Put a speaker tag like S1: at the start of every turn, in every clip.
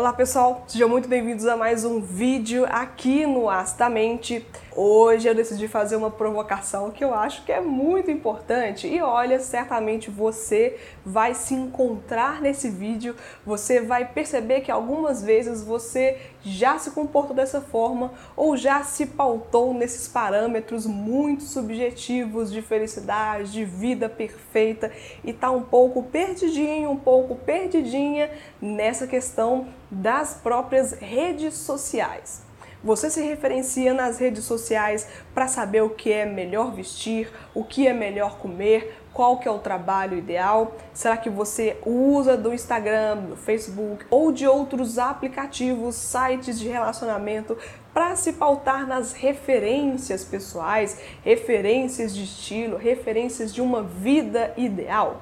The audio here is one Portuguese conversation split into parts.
S1: Olá pessoal, sejam muito bem-vindos a mais um vídeo aqui no Astamente. Hoje eu decidi fazer uma provocação que eu acho que é muito importante. E olha, certamente você vai se encontrar nesse vídeo, você vai perceber que algumas vezes você já se comportou dessa forma ou já se pautou nesses parâmetros muito subjetivos de felicidade, de vida perfeita. E tá um pouco perdidinho, um pouco perdidinha nessa questão das próprias redes sociais. Você se referencia nas redes sociais para saber o que é melhor vestir, o que é melhor comer, qual que é o trabalho ideal? Será que você usa do Instagram, do Facebook ou de outros aplicativos, sites de relacionamento para se pautar nas referências pessoais, referências de estilo, referências de uma vida ideal?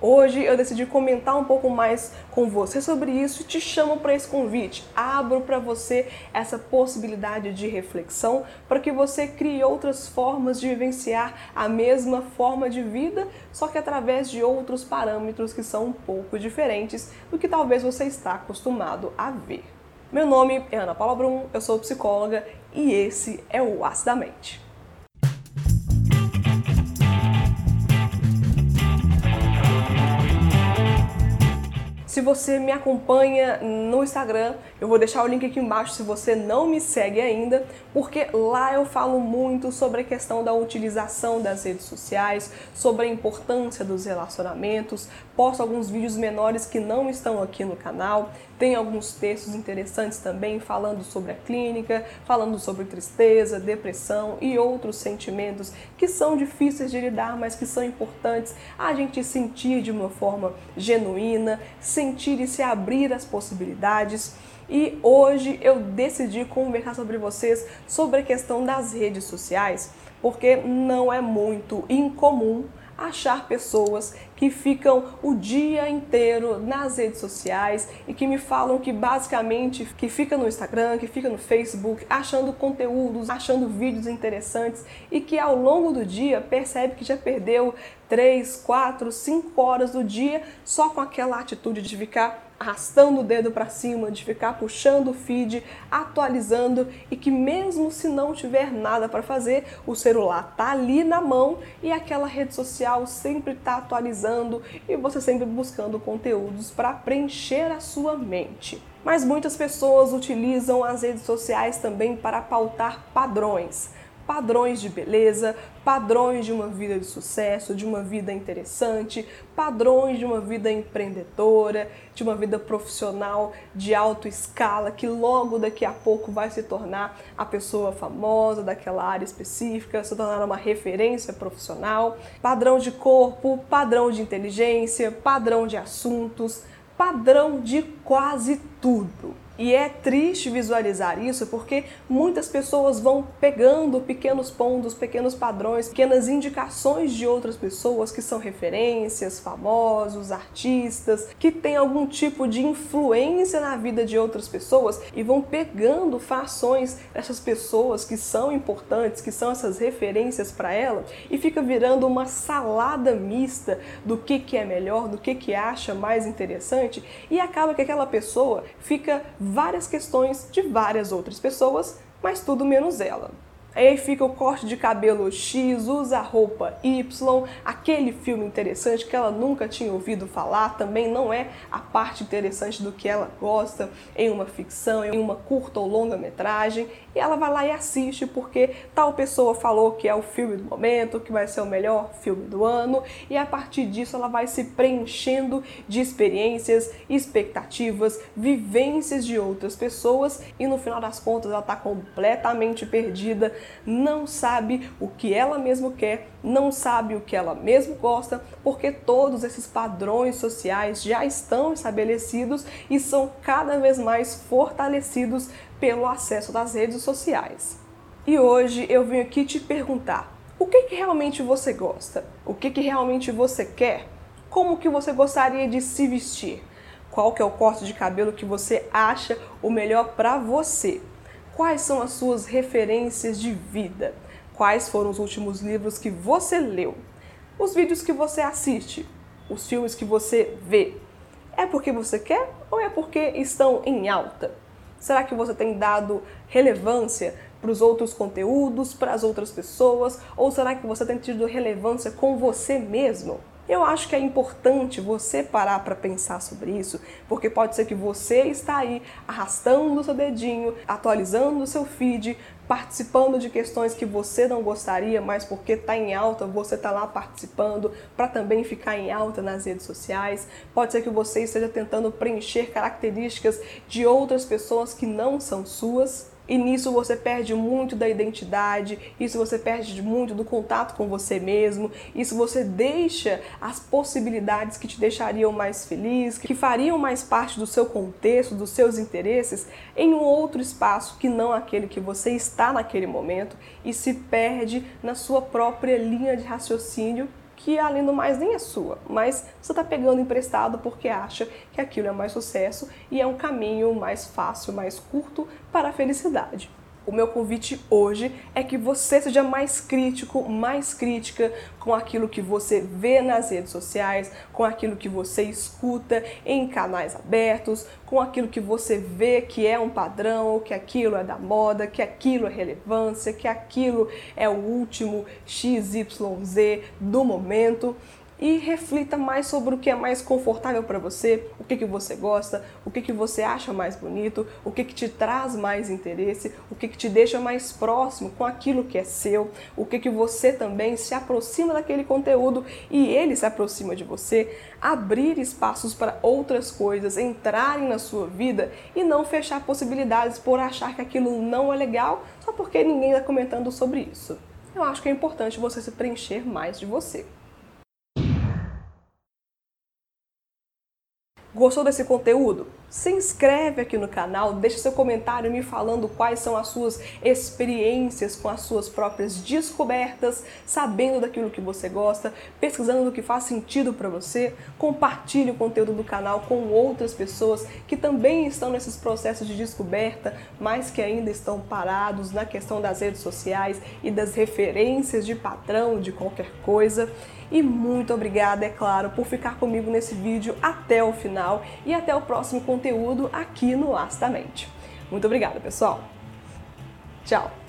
S1: Hoje eu decidi comentar um pouco mais com você sobre isso e te chamo para esse convite. Abro para você essa possibilidade de reflexão para que você crie outras formas de vivenciar a mesma forma de vida, só que através de outros parâmetros que são um pouco diferentes do que talvez você está acostumado a ver. Meu nome é Ana Paula Brum, eu sou psicóloga e esse é o Acidamente. Se você me acompanha no Instagram, eu vou deixar o link aqui embaixo se você não me segue ainda, porque lá eu falo muito sobre a questão da utilização das redes sociais, sobre a importância dos relacionamentos, posto alguns vídeos menores que não estão aqui no canal, tem alguns textos interessantes também falando sobre a clínica, falando sobre tristeza, depressão e outros sentimentos que são difíceis de lidar, mas que são importantes a gente sentir de uma forma genuína, sentir e se abrir às possibilidades. E hoje eu decidi conversar sobre vocês sobre a questão das redes sociais, porque não é muito incomum achar pessoas que ficam o dia inteiro nas redes sociais e que me falam que basicamente que fica no Instagram, que fica no Facebook, achando conteúdos, achando vídeos interessantes e que ao longo do dia percebe que já perdeu 3, 4, 5 horas do dia só com aquela atitude de ficar arrastando o dedo para cima, de ficar puxando o feed, atualizando e que mesmo se não tiver nada para fazer, o celular tá ali na mão e aquela rede social sempre está atualizando e você sempre buscando conteúdos para preencher a sua mente. Mas muitas pessoas utilizam as redes sociais também para pautar padrões padrões de beleza, padrões de uma vida de sucesso, de uma vida interessante, padrões de uma vida empreendedora, de uma vida profissional de alta escala, que logo daqui a pouco vai se tornar a pessoa famosa daquela área específica, se tornar uma referência profissional, padrão de corpo, padrão de inteligência, padrão de assuntos, padrão de quase tudo. E é triste visualizar isso porque muitas pessoas vão pegando pequenos pontos, pequenos padrões, pequenas indicações de outras pessoas que são referências, famosos, artistas, que têm algum tipo de influência na vida de outras pessoas e vão pegando fações dessas pessoas que são importantes, que são essas referências para ela e fica virando uma salada mista do que, que é melhor, do que, que acha mais interessante e acaba que aquela pessoa fica várias questões de várias outras pessoas, mas tudo menos ela. Aí fica o corte de cabelo X, usa roupa Y, aquele filme interessante que ela nunca tinha ouvido falar, também não é a parte interessante do que ela gosta em uma ficção, em uma curta ou longa metragem, e ela vai lá e assiste porque tal pessoa falou que é o filme do momento, que vai ser o melhor filme do ano, e a partir disso ela vai se preenchendo de experiências, expectativas, vivências de outras pessoas e no final das contas ela está completamente perdida não sabe o que ela mesma quer, não sabe o que ela mesma gosta, porque todos esses padrões sociais já estão estabelecidos e são cada vez mais fortalecidos pelo acesso das redes sociais. E hoje eu venho aqui te perguntar: o que, que realmente você gosta? O que, que realmente você quer? Como que você gostaria de se vestir? Qual que é o corte de cabelo que você acha o melhor para você? Quais são as suas referências de vida? Quais foram os últimos livros que você leu? Os vídeos que você assiste? Os filmes que você vê? É porque você quer ou é porque estão em alta? Será que você tem dado relevância para os outros conteúdos, para as outras pessoas? Ou será que você tem tido relevância com você mesmo? Eu acho que é importante você parar para pensar sobre isso, porque pode ser que você está aí arrastando o seu dedinho, atualizando o seu feed, participando de questões que você não gostaria, mas porque está em alta, você está lá participando para também ficar em alta nas redes sociais. Pode ser que você esteja tentando preencher características de outras pessoas que não são suas. E nisso você perde muito da identidade, isso você perde muito do contato com você mesmo, isso você deixa as possibilidades que te deixariam mais feliz, que fariam mais parte do seu contexto, dos seus interesses, em um outro espaço que não aquele que você está naquele momento e se perde na sua própria linha de raciocínio que além do mais nem é sua, mas você está pegando emprestado porque acha que aquilo é mais sucesso e é um caminho mais fácil, mais curto para a felicidade. O meu convite hoje é que você seja mais crítico, mais crítica com aquilo que você vê nas redes sociais, com aquilo que você escuta em canais abertos, com aquilo que você vê que é um padrão, que aquilo é da moda, que aquilo é relevância, que aquilo é o último XYZ do momento e reflita mais sobre o que é mais confortável para você, o que, que você gosta, o que, que você acha mais bonito, o que, que te traz mais interesse, o que, que te deixa mais próximo com aquilo que é seu, o que, que você também se aproxima daquele conteúdo e ele se aproxima de você, abrir espaços para outras coisas entrarem na sua vida e não fechar possibilidades por achar que aquilo não é legal só porque ninguém está comentando sobre isso. Eu acho que é importante você se preencher mais de você. Gostou desse conteúdo? Se inscreve aqui no canal, deixa seu comentário me falando quais são as suas experiências com as suas próprias descobertas, sabendo daquilo que você gosta, pesquisando o que faz sentido para você. Compartilhe o conteúdo do canal com outras pessoas que também estão nesses processos de descoberta, mas que ainda estão parados na questão das redes sociais e das referências de padrão de qualquer coisa. E muito obrigada, é claro, por ficar comigo nesse vídeo até o final e até o próximo conteúdo aqui no Astamente. Muito obrigada, pessoal. Tchau!